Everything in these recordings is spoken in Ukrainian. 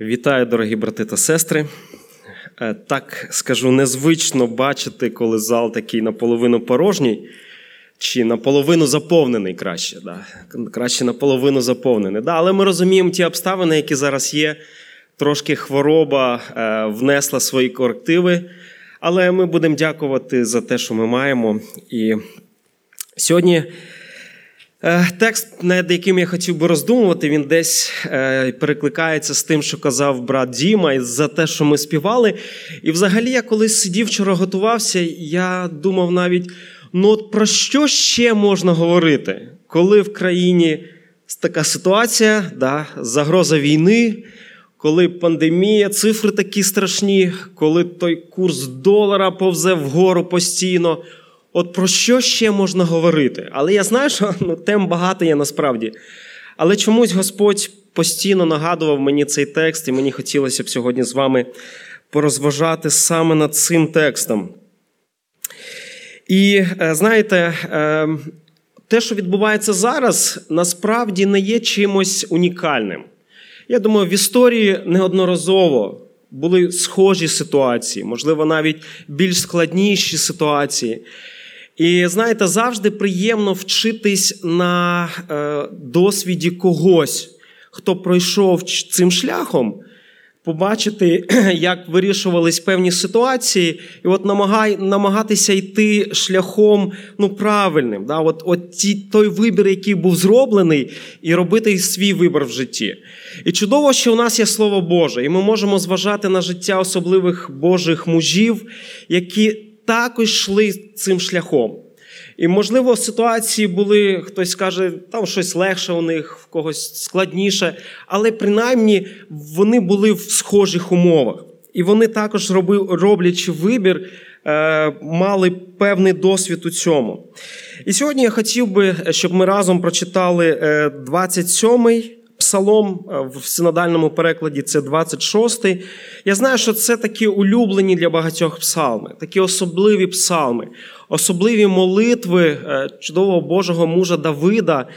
Вітаю, дорогі брати та сестри. Е, так скажу, незвично бачити, коли зал такий наполовину порожній, чи наполовину заповнений краще. Да? Краще наполовину заповнений. Да? Але ми розуміємо ті обставини, які зараз є. Трошки хвороба е, внесла свої корективи. Але ми будемо дякувати за те, що ми маємо. І сьогодні. Е, текст, над яким я хотів би роздумувати, він десь е, перекликається з тим, що казав брат Діма, і за те, що ми співали. І взагалі, я коли сидів вчора готувався, я думав навіть, ну от про що ще можна говорити, коли в країні така ситуація, да, загроза війни, коли пандемія, цифри такі страшні, коли той курс долара повзе вгору постійно. От про що ще можна говорити? Але я знаю, що ну, тем багато є насправді. Але чомусь Господь постійно нагадував мені цей текст, і мені хотілося б сьогодні з вами порозважати саме над цим текстом. І е, знаєте, е, те, що відбувається зараз, насправді не є чимось унікальним. Я думаю, в історії неодноразово були схожі ситуації, можливо, навіть більш складніші ситуації. І знаєте, завжди приємно вчитись на е, досвіді когось, хто пройшов цим шляхом, побачити, як вирішувались певні ситуації, і от намагай, намагатися йти шляхом ну, правильним. Да? От, от ті, той вибір, який був зроблений, і робити свій вибір в житті. І чудово, що у нас є Слово Боже, і ми можемо зважати на життя особливих Божих мужів, які також йшли цим шляхом. І, можливо, ситуації були, хтось каже, там щось легше у них, в когось складніше, але принаймні вони були в схожих умовах. І вони також, роблячи вибір, е, мали певний досвід у цьому. І сьогодні я хотів би, щоб ми разом прочитали 27-й е, Псалом е, в синодальному перекладі це 26-й. Я знаю, що це такі улюблені для багатьох псалми, такі особливі псалми, особливі молитви е, чудового Божого мужа Давида,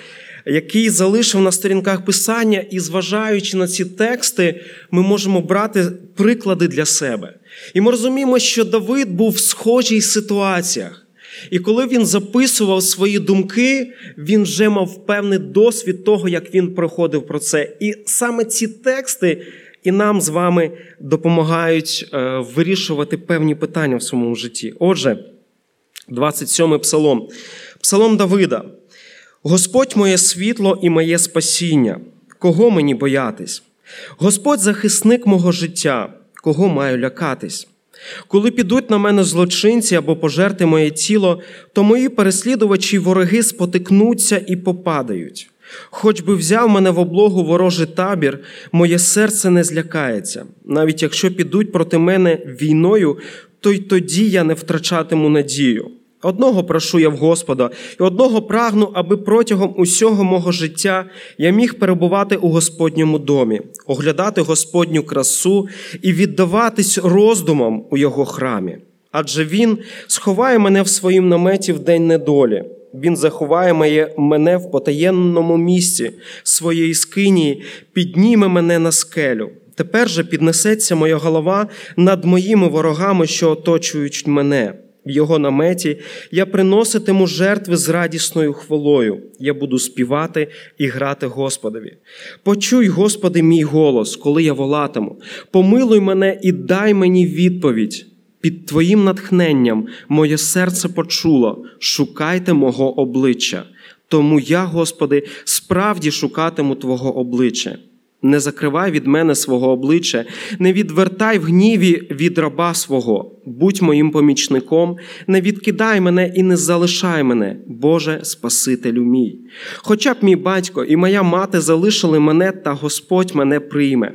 який залишив на сторінках Писання, і, зважаючи на ці тексти, ми можемо брати приклади для себе. І ми розуміємо, що Давид був в схожій ситуаціях. І коли він записував свої думки, він вже мав певний досвід того, як він проходив про це. І саме ці тексти і нам з вами допомагають е, вирішувати певні питання в своєму житті. Отже, 27-й псалом. Псалом Давида. Господь моє світло і моє спасіння. Кого мені боятись? Господь захисник мого життя, кого маю лякатись? Коли підуть на мене злочинці або пожерти моє тіло, то мої переслідувачі й вороги спотикнуться і попадають. Хоч би взяв мене в облогу ворожий табір, моє серце не злякається. Навіть якщо підуть проти мене війною, то й тоді я не втрачатиму надію. Одного прошу я в Господа, і одного прагну, аби протягом усього мого життя я міг перебувати у Господньому домі, оглядати Господню красу і віддаватись роздумам у Його храмі. Адже Він сховає мене в своїм наметі в день недолі. Він заховає мене в потаєнному місці своєї скинії, підніме мене на скелю. Тепер же піднесеться моя голова над моїми ворогами, що оточують мене його наметі, я приноситиму жертви з радісною хвалою. Я буду співати і грати Господові. Почуй, Господи, мій голос, коли я волатиму. Помилуй мене і дай мені відповідь. Під Твоїм натхненням моє серце почуло, шукайте мого обличчя. Тому я, Господи, справді шукатиму Твого обличчя. Не закривай від мене свого обличчя, не відвертай в гніві від раба свого, будь моїм помічником, не відкидай мене і не залишай мене, Боже Спасителю мій. Хоча б мій батько і моя мати залишили мене, та Господь мене прийме.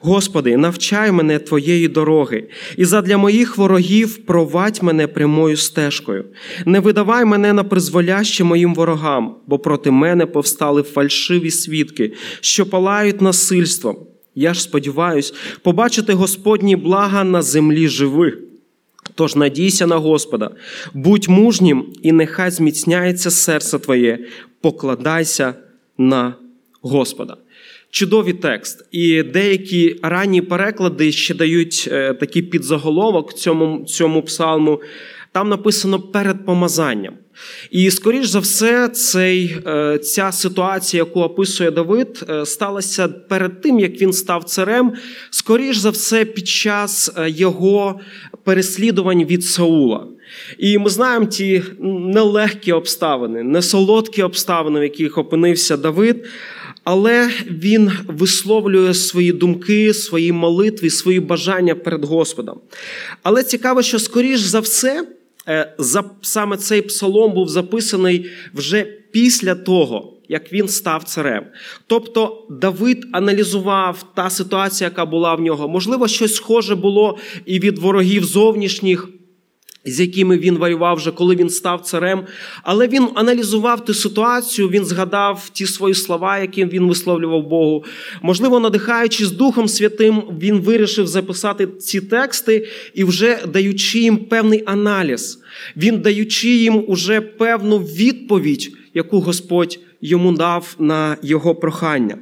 Господи, навчай мене Твоєї дороги, і задля моїх ворогів провадь мене прямою стежкою. Не видавай мене на призволяще моїм ворогам, бо проти мене повстали фальшиві свідки, що палають насильством. Я ж сподіваюсь побачити Господні блага на землі живих. Тож надійся на Господа, будь мужнім, і нехай зміцняється серце Твоє, покладайся на Господа. Чудовий текст. І деякі ранні переклади ще дають е, такий підзаголовок цьому, цьому псалму. Там написано перед помазанням. І, скоріш за все, цей, е, ця ситуація, яку описує Давид, е, сталася перед тим, як він став царем, скоріш за все, під час його переслідувань від Саула. І ми знаємо ті нелегкі обставини, несолодкі обставини, в яких опинився Давид. Але він висловлює свої думки, свої молитви, свої бажання перед Господом. Але цікаво, що скоріш за все, е, саме цей псалом був записаний вже після того, як він став царем. Тобто Давид аналізував та ситуація, яка була в нього. Можливо, щось схоже було і від ворогів зовнішніх з якими він воював вже, коли він став царем. Але він аналізував ту ситуацію, він згадав ті свої слова, які він висловлював Богу. Можливо, надихаючись Духом Святим, він вирішив записати ці тексти і вже даючи їм певний аналіз, він даючи їм уже певну відповідь, яку Господь йому дав на його прохання.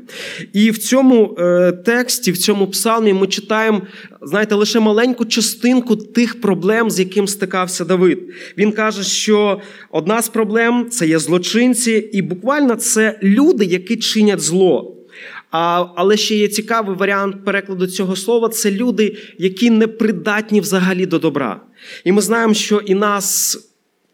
І в цьому е, тексті, в цьому псалмі, ми читаємо, знаєте, лише маленьку частинку тих проблем, з яким стикався Давид. Він каже, що одна з проблем це є злочинці, і буквально це люди, які чинять зло. А, Але ще є цікавий варіант перекладу цього слова це люди, які не придатні взагалі до добра. І ми знаємо, що і нас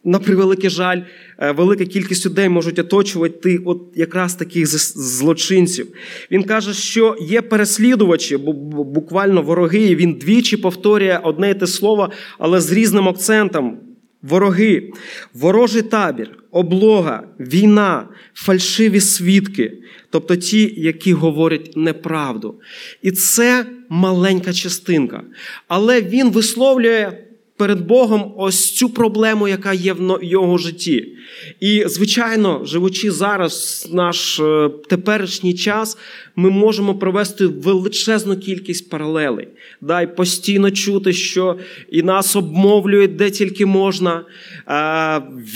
на превеликий жаль, е, велика кількість людей можуть оточувати от якраз таких злочинців. Він каже, що є переслідувачі, буквально вороги. Він двічі повторює одне і те слово, але з різним акцентом. Вороги, ворожий табір, облога, війна, фальшиві свідки, тобто ті, які говорять неправду. І це маленька частинка. Але він висловлює перед Богом ось цю проблему, яка є в його житті. І, звичайно, живучи зараз, наш е, теперішній час, ми можемо провести величезну кількість паралелей. Дай постійно чути, що і нас обмовлюють де тільки можна.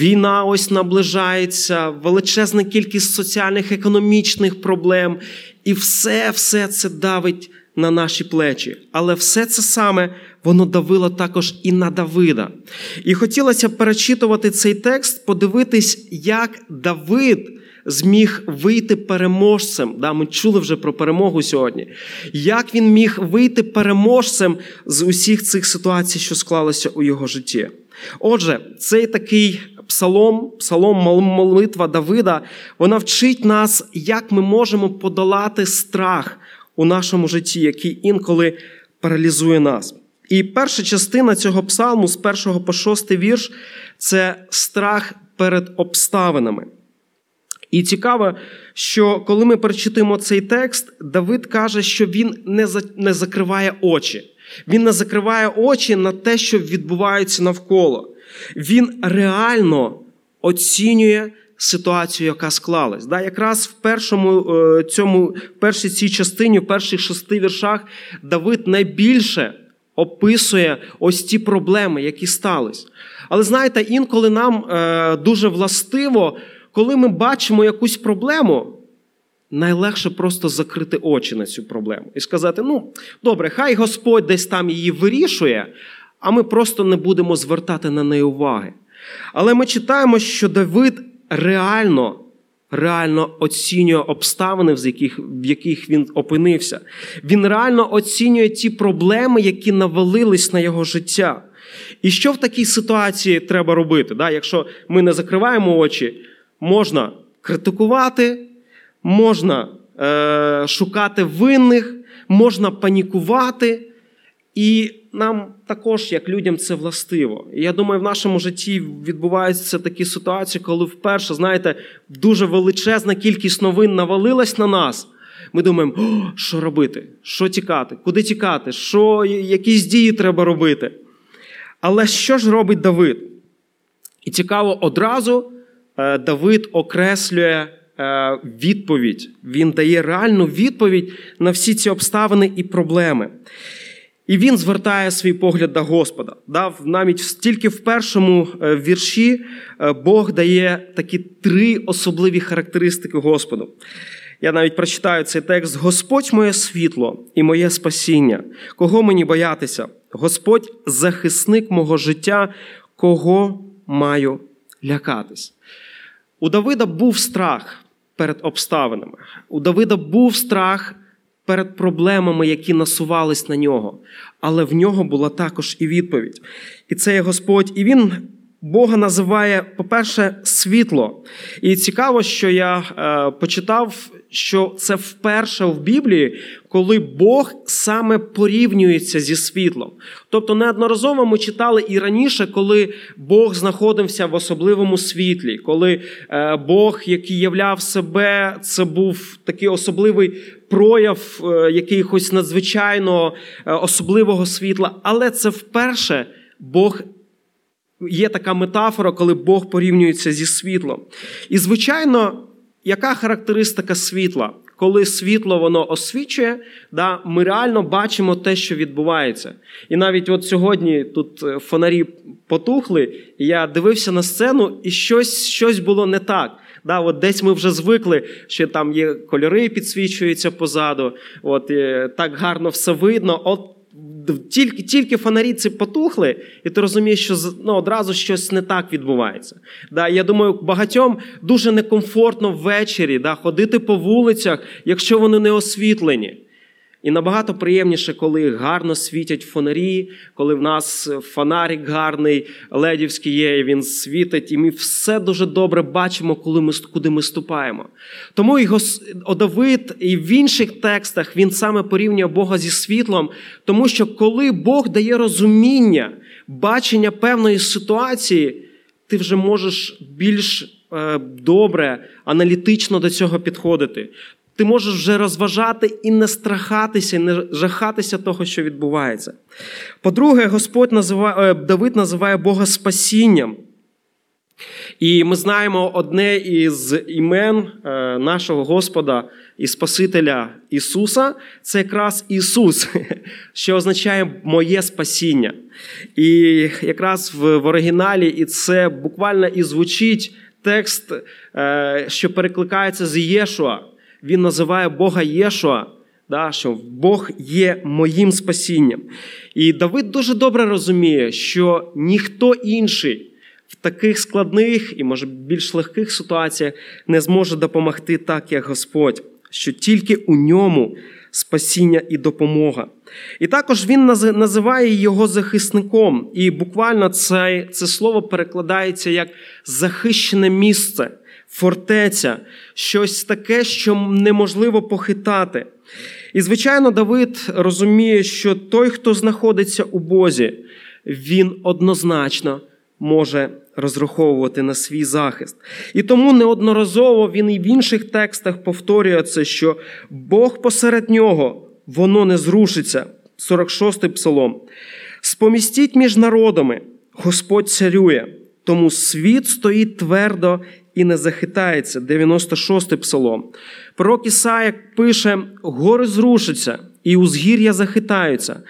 Війна ось наближається, величезна кількість соціальних, економічних проблем. І все, все це давить на наші плечі. Але все це саме воно давило також і на Давида. І хотілося перечитувати цей текст, подивитись, як Давид зміг вийти переможцем. Да, Ми чули вже про перемогу сьогодні. Як він міг вийти переможцем з усіх цих ситуацій, що склалися у його житті. Отже, цей такий псалом, псалом молитва Давида, вона вчить нас, як ми можемо подолати страх у нашому житті, який інколи паралізує нас. І перша частина цього псалму з першого по шостий вірш це страх перед обставинами. І цікаво, що коли ми прочитаємо цей текст, Давид каже, що він не закриває очі. Він не закриває очі на те, що відбувається навколо. Він реально оцінює ситуацію, яка склалась. Да, Якраз в першому е, цьому, в першій цій частині, в перших шести віршах, Давид найбільше описує ось ті проблеми, які стались. Але знаєте, інколи нам е, дуже властиво, коли ми бачимо якусь проблему. Найлегше просто закрити очі на цю проблему і сказати: ну, добре, хай Господь десь там її вирішує, а ми просто не будемо звертати на неї уваги. Але ми читаємо, що Давид реально реально оцінює обставини, в яких, в яких він опинився. Він реально оцінює ті проблеми, які навалились на його життя. І що в такій ситуації треба робити? Да? Якщо ми не закриваємо очі, можна критикувати, можна е, шукати винних, можна панікувати. І нам також, як людям, це властиво. І я думаю, в нашому житті відбуваються такі ситуації, коли вперше, знаєте, дуже величезна кількість новин навалилась на нас. Ми думаємо, що робити, що тікати, куди тікати, що, якісь дії треба робити. Але що ж робить Давид? І цікаво, одразу е, Давид окреслює е, відповідь. Він дає реальну відповідь на всі ці обставини і проблеми. І він звертає свій погляд до Господа. Дав навіть тільки в першому е, вірші е, Бог дає такі три особливі характеристики Господу. Я навіть прочитаю цей текст: Господь моє світло і моє спасіння. Кого мені боятися? Господь захисник мого життя, кого маю лякатись. У Давида був страх перед обставинами. У Давида був страх перед проблемами, які насувались на нього. Але в нього була також і відповідь. І це є Господь. І він Бога називає, по-перше, світло. І цікаво, що я е, почитав, що це вперше в Біблії, коли Бог саме порівнюється зі світлом. Тобто, неодноразово ми читали і раніше, коли Бог знаходився в особливому світлі, коли е, Бог, який являв себе, це був такий особливий прояв е, якихось надзвичайно е, особливого світла. Але це вперше Бог є така метафора, коли Бог порівнюється зі світлом. І, звичайно, яка характеристика світла? Коли світло воно освічує, да, ми реально бачимо те, що відбувається. І навіть от сьогодні тут е, фонарі потухли, і я дивився на сцену, і щось щось було не так. Да, от Десь ми вже звикли, що там є кольори, підсвічуються позаду, от, так гарно все видно. От тільки тільки фонарі ці потухли, і ти розумієш, що ну, одразу щось не так відбувається. Да, Я думаю, багатьом дуже некомфортно ввечері да, ходити по вулицях, якщо вони не освітлені. І набагато приємніше, коли гарно світять фонарі, коли в нас фонарик гарний, ледівський є, і він світить, і ми все дуже добре бачимо, коли ми, куди ми ступаємо. Тому і Давид і в інших текстах він саме порівнює Бога зі світлом, тому що коли Бог дає розуміння, бачення певної ситуації, ти вже можеш більш е, добре, аналітично до цього підходити ти можеш вже розважати і не страхатися, не жахатися того, що відбувається. По-друге, Господь називає, е, Давид називає Бога спасінням. І ми знаємо одне із імен е, нашого Господа і Спасителя Ісуса це якраз Ісус, що означає моє спасіння. І якраз в оригіналі і це буквально і звучить текст, е, що перекликається з Єшуа він називає Бога Єшуа, да, що Бог є моїм спасінням. І Давид дуже добре розуміє, що ніхто інший в таких складних і, може, більш легких ситуаціях не зможе допомогти так, як Господь, що тільки у ньому спасіння і допомога. І також він називає його захисником. І буквально це, це слово перекладається як захищене місце фортеця, щось таке, що неможливо похитати. І, звичайно, Давид розуміє, що той, хто знаходиться у Бозі, він однозначно може розраховувати на свій захист. І тому неодноразово він і в інших текстах повторює це, що Бог посеред нього, воно не зрушиться. 46-й псалом. Спомістіть між народами, Господь царює, тому світ стоїть твердо і не захитається. 96-й псалом. Пророк Ісая пише: гори зрушаться, і узгір'я захитаються,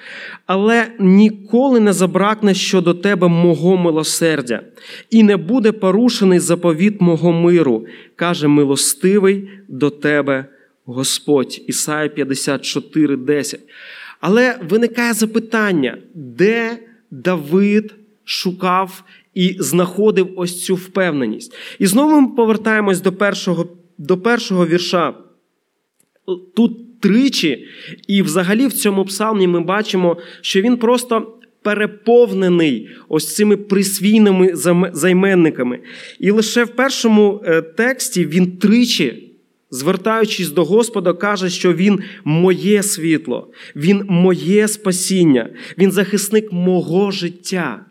але ніколи не забракне щодо тебе мого милосердя, і не буде порушений заповіт мого миру, каже милостивий до тебе Господь. Ісая 54, 10. Але виникає запитання, де Давид шукав і знаходив ось цю впевненість. І знову ми повертаємось до першого, до першого вірша. Тут тричі, і взагалі в цьому псалмі ми бачимо, що він просто. Переповнений ось цими присвійними займенниками. І лише в першому е, тексті він тричі, звертаючись до Господа, каже, що Він моє світло, Він моє спасіння, Він захисник мого життя.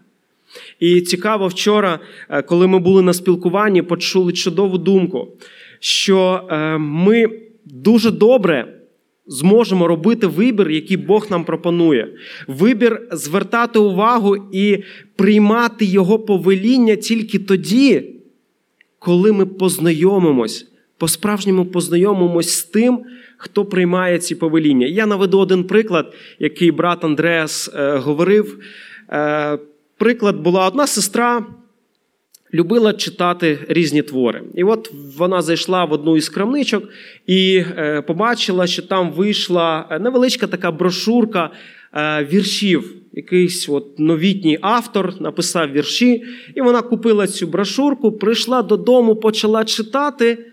І цікаво, вчора, е, коли ми були на спілкуванні, почули чудову думку, що е, ми дуже добре зможемо робити вибір, який Бог нам пропонує. Вибір звертати увагу і приймати Його повеління тільки тоді, коли ми познайомимось, по-справжньому познайомимось з тим, хто приймає ці повеління. Я наведу один приклад, який брат Андреас е, говорив приклад була одна сестра, любила читати різні твори. І от вона зайшла в одну із крамничок і е, побачила, що там вийшла невеличка така брошурка е, віршів. Якийсь от новітній автор написав вірші, і вона купила цю брошурку, прийшла додому, почала читати.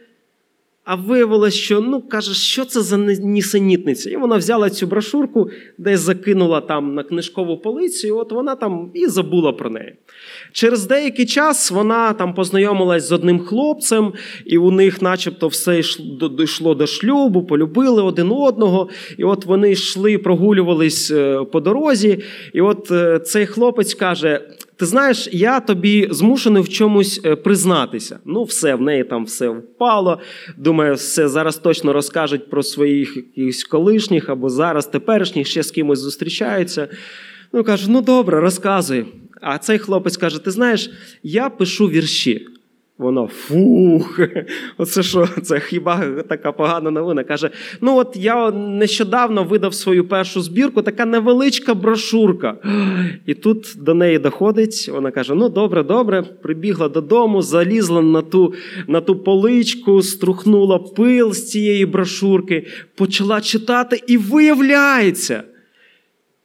А виявилось, що ну каже, що це за нісенітниця? І вона взяла цю брошурку, десь закинула там на книжкову полицю, от вона там і забула про неї. Через деякий час вона там познайомилась з одним хлопцем, і у них, начебто, все йшло до шлюбу, полюбили один одного. І от вони йшли, прогулювались е, по дорозі. І от е, цей хлопець каже: ти знаєш, я тобі змушений в чомусь е, признатися. Ну, все, в неї там все впало. Думаю, все зараз точно розкажуть про своїх якихось колишніх або зараз теперішніх ще з кимось зустрічаються. Ну, кажу, ну добре, розказуй. А цей хлопець каже: Ти знаєш, я пишу вірші. Воно фух, оце що, це хіба така погана новина? Каже: ну от я нещодавно видав свою першу збірку, така невеличка брошурка. І тут до неї доходить, вона каже: Ну, добре, добре, прибігла додому, залізла на ту на ту поличку, струхнула пил з цієї брошурки, почала читати, і виявляється,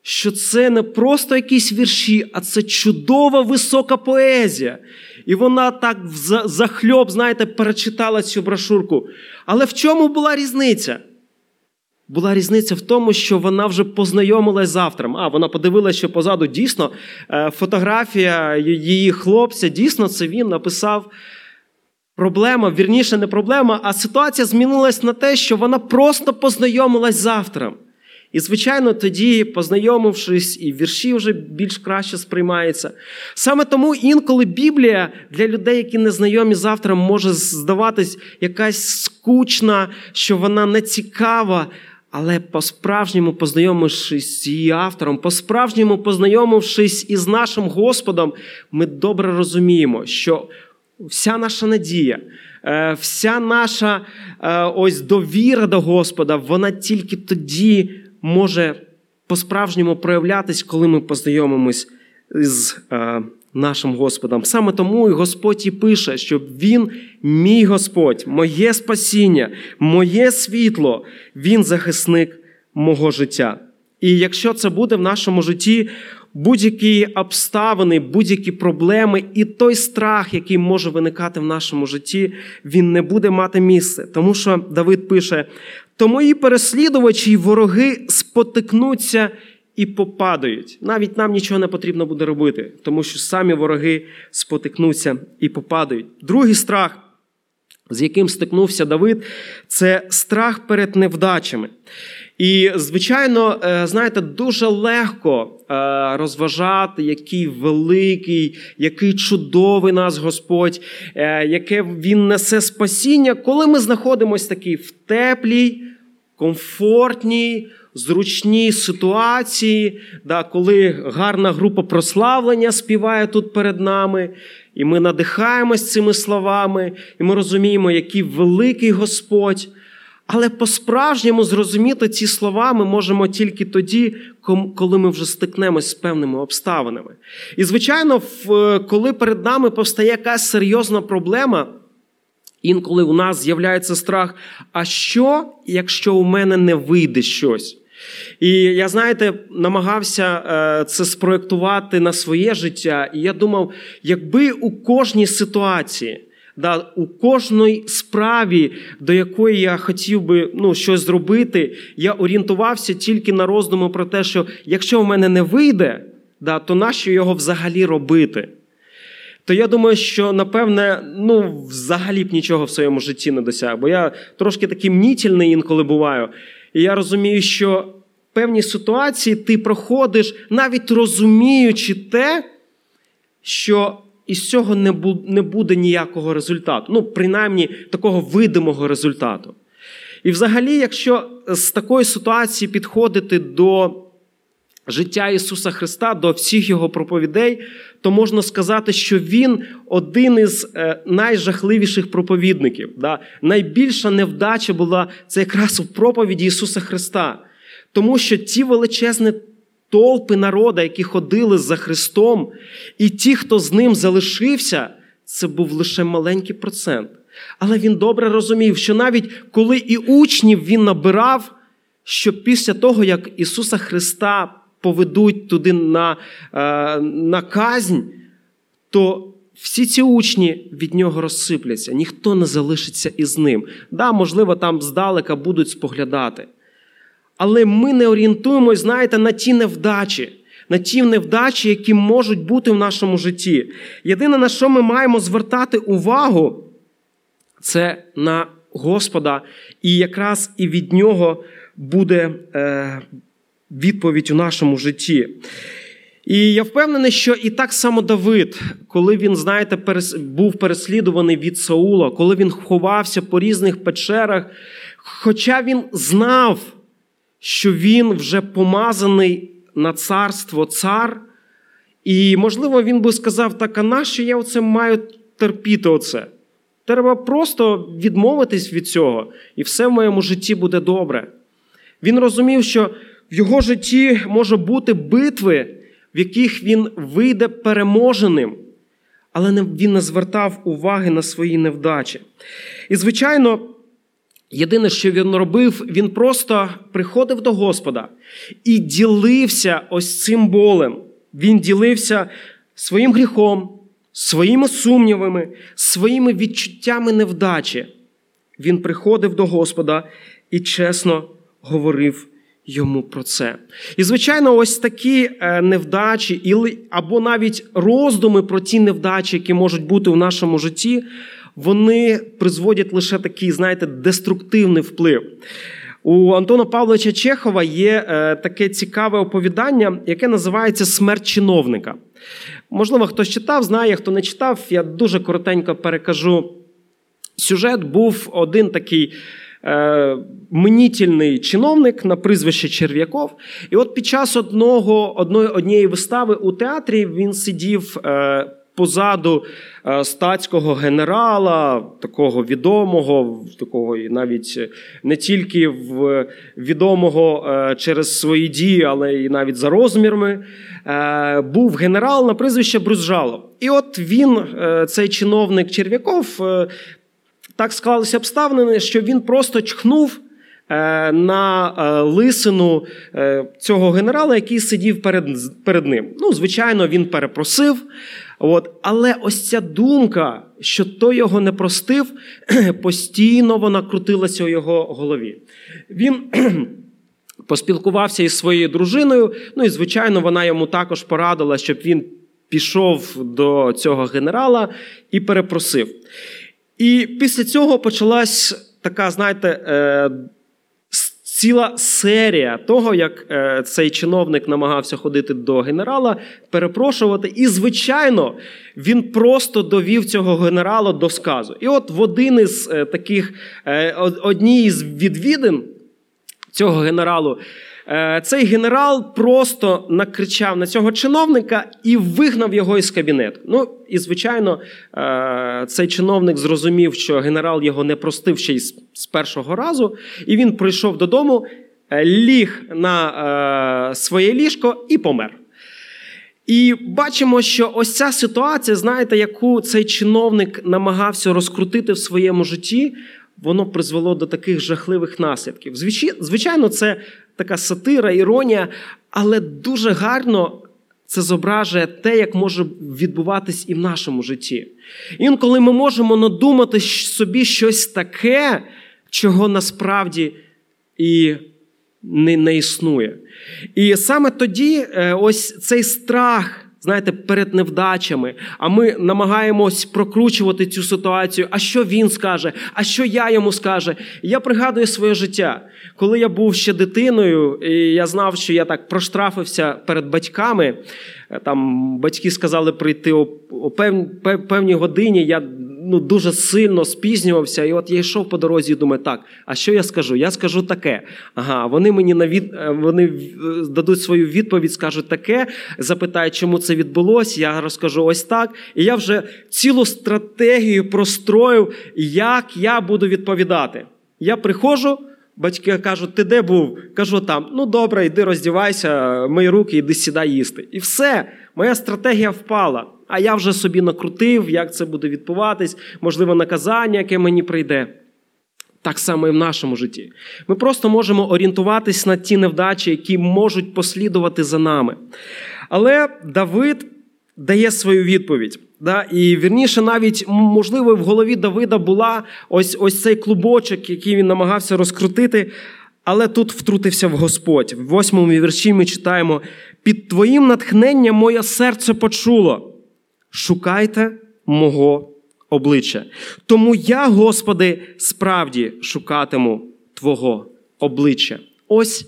що це не просто якісь вірші, а це чудова висока поезія. І вона так захльоб, знаєте, перечитала цю брошурку. Але в чому була різниця? Була різниця в тому, що вона вже познайомилась з автором. А, вона подивилася, що позаду дійсно е, фотографія її хлопця, дійсно, це він написав. Проблема, вірніше, не проблема, а ситуація змінилась на те, що вона просто познайомилась з автором. І, звичайно, тоді, познайомившись, і вірші вже більш краще сприймаються. Саме тому інколи Біблія для людей, які не знайомі з автором, може здаватись якась скучна, що вона не цікава. Але по-справжньому познайомившись з її автором, по-справжньому познайомившись із нашим Господом, ми добре розуміємо, що вся наша надія, е, вся наша е, ось довіра до Господа, вона тільки тоді може по-справжньому проявлятись, коли ми познайомимось з е, нашим Господом. Саме тому і Господь і пише, що Він мій Господь, моє спасіння, моє світло, Він захисник мого життя. І якщо це буде в нашому житті, будь-які обставини, будь-які проблеми і той страх, який може виникати в нашому житті, він не буде мати місце. Тому що Давид пише: то мої переслідувачі й вороги спотикнуться і попадають. Навіть нам нічого не потрібно буде робити, тому що самі вороги спотикнуться і попадають. Другий страх. З яким стикнувся Давид, це страх перед невдачами. І, звичайно, е, знаєте, дуже легко е, розважати, який великий, який чудовий нас Господь, е, яке Він несе спасіння, коли ми знаходимося такі в теплій, комфортній, зручній ситуації, да, коли гарна група прославлення співає тут перед нами, і ми надихаємось цими словами, і ми розуміємо, який великий Господь. Але по-справжньому зрозуміти ці слова ми можемо тільки тоді, коли ми вже стикнемось з певними обставинами. І, звичайно, коли перед нами повстає якась серйозна проблема, інколи у нас з'являється страх, а що, якщо у мене не вийде щось? І я, знаєте, намагався е, це спроектувати на своє життя, і я думав, якби у кожній ситуації да, у кожній справі, до якої я хотів би ну, щось зробити, я орієнтувався тільки на роздуму про те, що якщо в мене не вийде, да, то нащо його взагалі робити? То я думаю, що напевне, ну, взагалі б нічого в своєму житті не досяг. Бо я трошки такий мнітільний інколи буваю. І я розумію, що певні ситуації ти проходиш, навіть розуміючи те, що із цього не буде ніякого результату. Ну, принаймні, такого видимого результату. І взагалі, якщо з такої ситуації підходити до життя Ісуса Христа, до всіх Його проповідей, то можна сказати, що Він один із е, найжахливіших проповідників. Найбільша невдача була це якраз у проповіді Ісуса Христа. Тому що ті величезні толпи народа, які ходили за Христом, і ті, хто з ним залишився, це був лише маленький процент. Але він добре розумів, що навіть коли і учнів він набирав, що після того, як Ісуса Христа поведуть туди на, е, на казнь, то всі ці учні від нього розсипляться, ніхто не залишиться із ним. Да, можливо, там здалека будуть споглядати. Але ми не орієнтуємось, знаєте, на ті невдачі, на ті невдачі, які можуть бути в нашому житті. Єдине, на що ми маємо звертати увагу, це на Господа, і якраз і від нього буде е, відповідь у нашому житті. І я впевнений, що і так само Давид, коли він, знаєте, був переслідуваний від Саула, коли він ховався по різних печерах, хоча він знав, що він вже помазаний на царство цар, і, можливо, він би сказав, так, а нащо я оце маю терпіти оце? Треба просто відмовитись від цього, і все в моєму житті буде добре. Він розумів, що в його житті може бути битви в яких він вийде переможеним, але він не звертав уваги на свої невдачі. І, звичайно, єдине, що він робив, він просто приходив до Господа і ділився ось цим болем. Він ділився своїм гріхом, своїми сумнівами, своїми відчуттями невдачі. Він приходив до Господа і чесно говорив йому про це. І, звичайно, ось такі е, невдачі, або навіть роздуми про ті невдачі, які можуть бути в нашому житті, вони призводять лише такий, знаєте, деструктивний вплив. У Антона Павловича Чехова є е, таке цікаве оповідання, яке називається Смерть чиновника. Можливо, хтось читав, знає, хто не читав, я дуже коротенько перекажу. Сюжет був один такий мнітільний чиновник на прізвище Черв'яков. І от під час одного, одної, однієї вистави у театрі він сидів. Е, позаду е, статського генерала, такого відомого, такого навіть не тільки в відомого через свої дії, але й навіть за розмірами, був генерал на прізвище Брюзжало. І от він, цей чиновник Черв'яков, так склалися обставини, що він просто чхнув е, на е, лисину е, цього генерала, який сидів перед перед ним. Ну, звичайно, він перепросив. От. Але ось ця думка, що той його не простив, постійно вона крутилася у його голові. Він поспілкувався із своєю дружиною, ну і, звичайно, вона йому також порадила, щоб він пішов до цього генерала і перепросив. І після цього почалась така, знаєте, е, ціла серія того, як е, цей чиновник намагався ходити до генерала, перепрошувати. І, звичайно, він просто довів цього генерала до сказу. І от в один із е, таких одній із відвідин цього генералу. Е, цей генерал просто накричав на цього чиновника і вигнав його із кабінету. Ну і звичайно, е, цей чиновник зрозумів, що генерал його не простив ще й з першого разу, і він прийшов додому, е, ліг на своє ліжко і помер. І бачимо, що ось ця ситуація, знаєте, яку цей чиновник намагався розкрутити в своєму житті, воно призвело до таких жахливих наслідків. Звичайно, це така сатира, іронія, але дуже гарно це зображує те, як може відбуватись і в нашому житті. Інколи ми можемо надумати собі щось таке, чого насправді і не, не існує. І саме тоді е, ось цей страх знаєте, перед невдачами, а ми намагаємось прокручувати цю ситуацію. А що він скаже, а що я йому скаже? Я пригадую своє життя, коли я був ще дитиною, і я знав, що я так проштрафився перед батьками. Там батьки сказали прийти о певній годині. Я ну, дуже сильно спізнювався. І от я йшов по дорозі і думаю, так, а що я скажу? Я скажу таке. Ага, вони мені навід... Е, вони е, дадуть свою відповідь, скажуть таке, запитають, чому це відбулося. Я розкажу ось так. І я вже цілу стратегію простроїв, як я буду відповідати. Я приходжу. Батьки кажуть, ти де був? Кажу там, ну добре, йди роздівайся, мої руки, йди сідай їсти. І все, моя стратегія впала. А я вже собі накрутив, як це буде відбуватись, можливо, наказання, яке мені прийде. Так само і в нашому житті. Ми просто можемо орієнтуватись на ті невдачі, які можуть послідувати за нами. Але Давид дає свою відповідь. Да? І вірніше, навіть, можливо, в голові Давида була ось ось цей клубочок, який він намагався розкрутити. Але тут втрутився в Господь. В восьмому вірші ми читаємо: під Твоїм натхненням моє серце почуло. Шукайте мого обличчя. Тому я, Господи, справді шукатиму Твого обличчя. Ось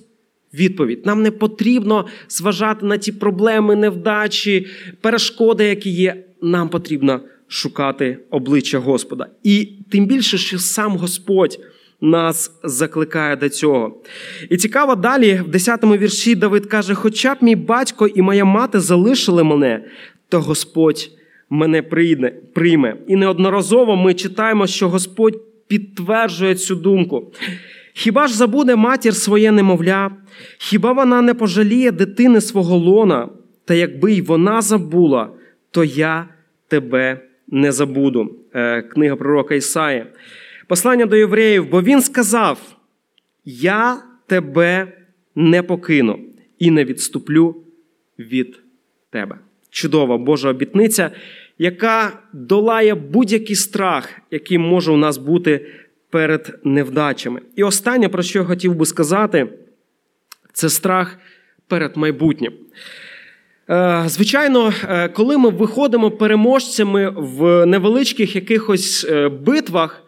відповідь. Нам не потрібно зважати на ті проблеми, невдачі, перешкоди, які є. Нам потрібно шукати обличчя Господа. І тим більше, що сам Господь. Нас закликає до цього. І цікаво далі, в 10-му вірші Давид каже: Хоча б мій батько і моя мати залишили мене, то Господь мене прийме. І неодноразово ми читаємо, що Господь підтверджує цю думку. Хіба ж забуде матір своє немовля? Хіба вона не пожаліє дитини свого лона? Та якби й вона забула, то я тебе не забуду. Е, книга пророка Ісаї. Послання до євреїв, бо він сказав: Я тебе не покину і не відступлю від тебе. Чудова Божа обітниця, яка долає будь-який страх, який може у нас бути перед невдачами. І останнє, про що я хотів би сказати, це страх перед майбутнім. Е, звичайно, е, коли ми виходимо переможцями в невеличких якихось е, битвах,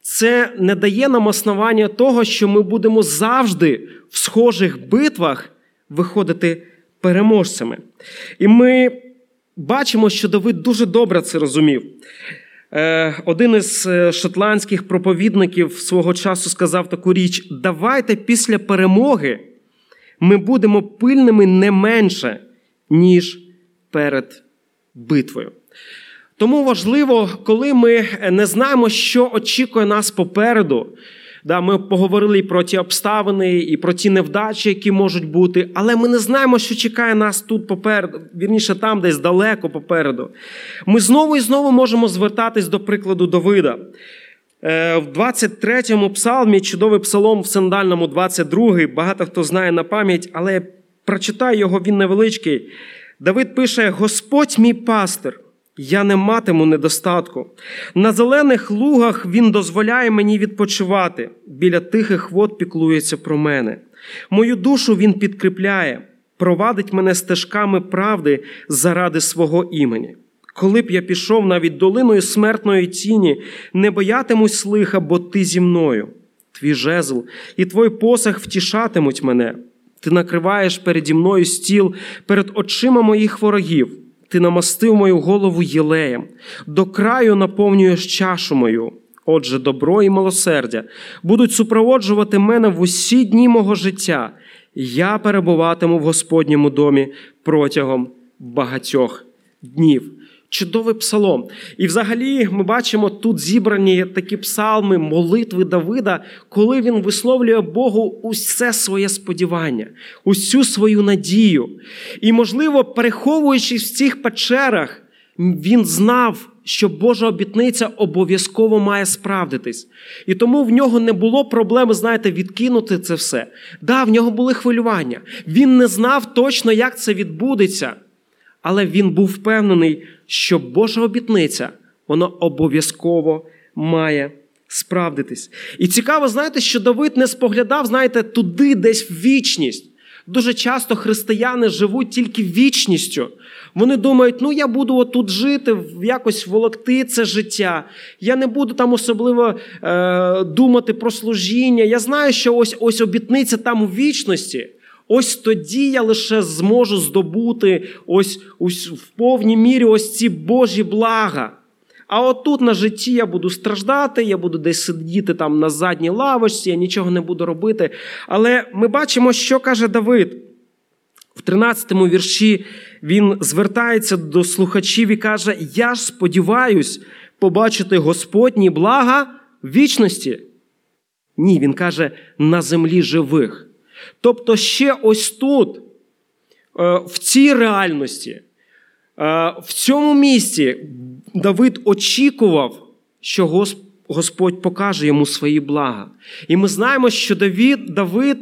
це не дає нам основання того, що ми будемо завжди в схожих битвах виходити переможцями. І ми бачимо, що Давид дуже добре це розумів. Е, один із е, шотландських проповідників свого часу сказав таку річ: давайте після перемоги ми будемо пильними не менше, ніж перед битвою. Тому важливо, коли ми не знаємо, що очікує нас попереду. Да, Ми поговорили і про ті обставини, і про ті невдачі, які можуть бути, але ми не знаємо, що чекає нас тут попереду, вірніше там, десь далеко попереду. Ми знову і знову можемо звертатись до прикладу Давида. Е, в 23-му псалмі, чудовий псалом в сандальному 22-й, багато хто знає на пам'ять, але прочитаю його, він невеличкий. Давид пише: Господь мій пастир я не матиму недостатку. На зелених лугах Він дозволяє мені відпочивати, біля тихих вод піклується про мене. Мою душу Він підкріпляє, провадить мене стежками правди заради свого імені. Коли б я пішов навіть долиною смертної тіні, не боятимусь лиха, бо ти зі мною. Твій жезл і твій посах втішатимуть мене. Ти накриваєш переді мною стіл перед очима моїх ворогів ти намастив мою голову єлеєм, до краю наповнюєш чашу мою. Отже, добро і милосердя будуть супроводжувати мене в усі дні мого життя. Я перебуватиму в Господньому домі протягом багатьох днів чудовий псалом. І взагалі ми бачимо тут зібрані такі псалми, молитви Давида, коли він висловлює Богу усе своє сподівання, усю свою надію. І, можливо, переховуючись в цих печерах, він знав. Що Божа обітниця обов'язково має справдитись. І тому в нього не було проблеми, знаєте, відкинути це все. Да, в нього були хвилювання. Він не знав точно, як це відбудеться але він був впевнений, що Божа обітниця вона обов'язково має справдитись. І цікаво, знаєте, що Давид не споглядав, знаєте, туди десь в вічність. Дуже часто християни живуть тільки вічністю. Вони думають, ну я буду отут жити, якось волокти це життя. Я не буду там особливо е, думати про служіння. Я знаю, що ось ось обітниця там у вічності. Ось тоді я лише зможу здобути ось, ось в повній мірі ось ці Божі блага. А отут на житті я буду страждати, я буду десь сидіти там на задній лавочці, я нічого не буду робити. Але ми бачимо, що каже Давид. В 13 му вірші він звертається до слухачів і каже: Я ж сподіваюсь побачити Господні блага вічності. Ні, він каже, на землі живих. Тобто, ще ось тут, е, в цій реальності, в цьому місці Давид очікував, що Господь покаже йому свої блага. І ми знаємо, що Давид, Давид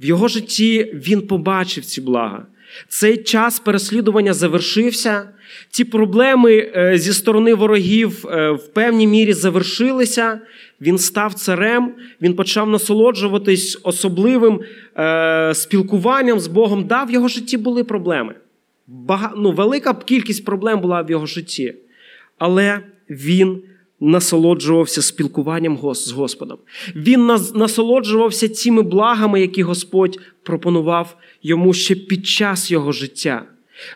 в його житті він побачив ці блага. Цей час переслідування завершився. Ті проблеми е, зі сторони ворогів е, в певній мірі завершилися. Він став царем, він почав насолоджуватись особливим е, спілкуванням з Богом. Да, в його житті були проблеми. Бага... Ну, Велика кількість проблем була в його житті. Але він насолоджувався спілкуванням з Господом. Він насолоджувався цими благами, які Господь пропонував йому ще під час його життя.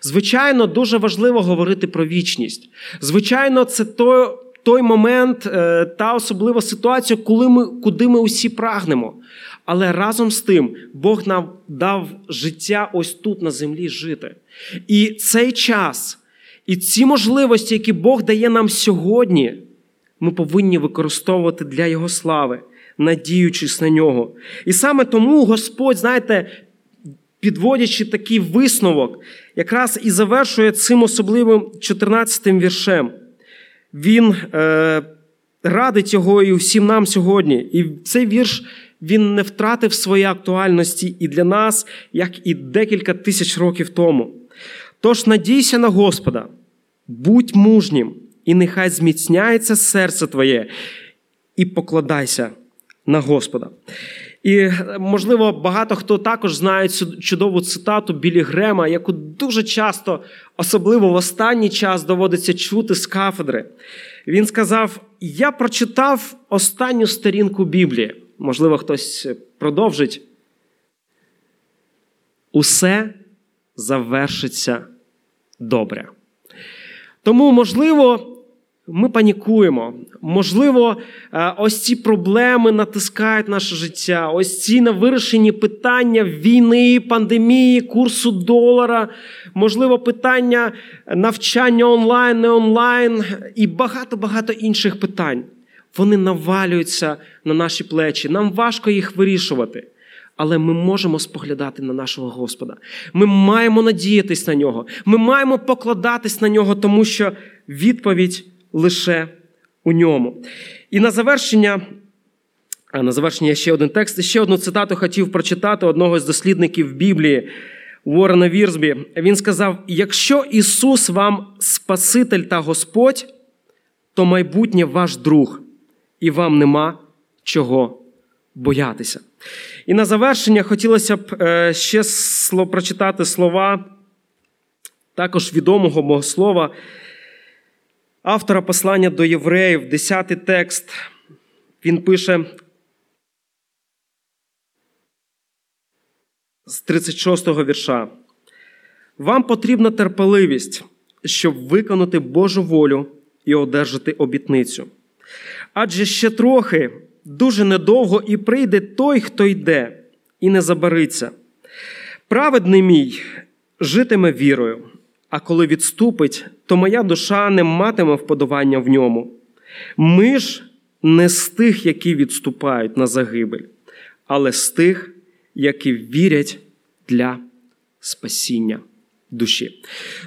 Звичайно, дуже важливо говорити про вічність. Звичайно, це той той момент, е, та особлива ситуація, коли ми, куди ми усі прагнемо. Але разом з тим Бог нам дав життя ось тут на землі жити. І цей час, і ці можливості, які Бог дає нам сьогодні, ми повинні використовувати для Його слави, надіючись на нього. І саме тому Господь, знаєте, підводячи такий висновок, якраз і завершує цим особливим 14-тим віршем. Він е, радить його і всім нам сьогодні. І цей вірш він не втратив своєї актуальності і для нас, як і декілька тисяч років тому. Тож надійся на Господа, будь мужнім, і нехай зміцняється серце твоє, і покладайся на Господа. І, можливо, багато хто також знає цю чудову цитату Білі Грема, яку дуже часто, особливо в останній час, доводиться чути з кафедри. Він сказав: Я прочитав останню сторінку Біблії. Можливо, хтось продовжить. Усе завершиться добре. Тому, можливо, ми панікуємо. Можливо, е, ось ці проблеми натискають наше життя, ось ці невирішені питання війни, пандемії, курсу долара, можливо, питання навчання онлайн, не онлайн і багато-багато інших питань. Вони навалюються на наші плечі. Нам важко їх вирішувати. Але ми можемо споглядати на нашого Господа. Ми маємо надіятись на нього. Ми маємо покладатись на нього, тому що відповідь лише у ньому. І на завершення. А на завершення ще один текст. Ще одну цитату хотів прочитати одного з дослідників Біблії Уоррена Вірсбі. Він сказав: якщо Ісус вам Спаситель та Господь, то майбутнє ваш друг, і вам нема чого боятися. І на завершення хотілося б е, ще прочитати слова також відомого богослова автора послання до євреїв, 10 текст, він пише з 36 го вірша. Вам потрібна терпеливість, щоб виконати Божу волю і одержати обітницю. Адже ще трохи, дуже недовго і прийде той, хто йде, і не забариться. Праведний мій житиме вірою а коли відступить, то моя душа не матиме вподобання в ньому. Ми ж не з тих, які відступають на загибель, але з тих, які вірять для спасіння душі.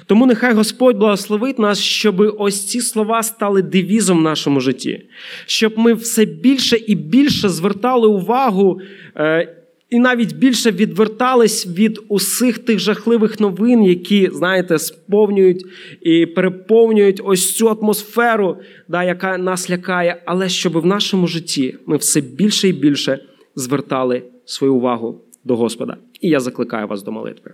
Тому нехай Господь благословить нас, щоб ось ці слова стали девізом в нашому житті, щоб ми все більше і більше звертали увагу. І навіть більше відвертались від усіх тих жахливих новин, які, знаєте, сповнюють і переповнюють ось цю атмосферу, да, яка нас лякає, але щоб в нашому житті ми все більше і більше звертали свою увагу до Господа. І я закликаю вас до молитви.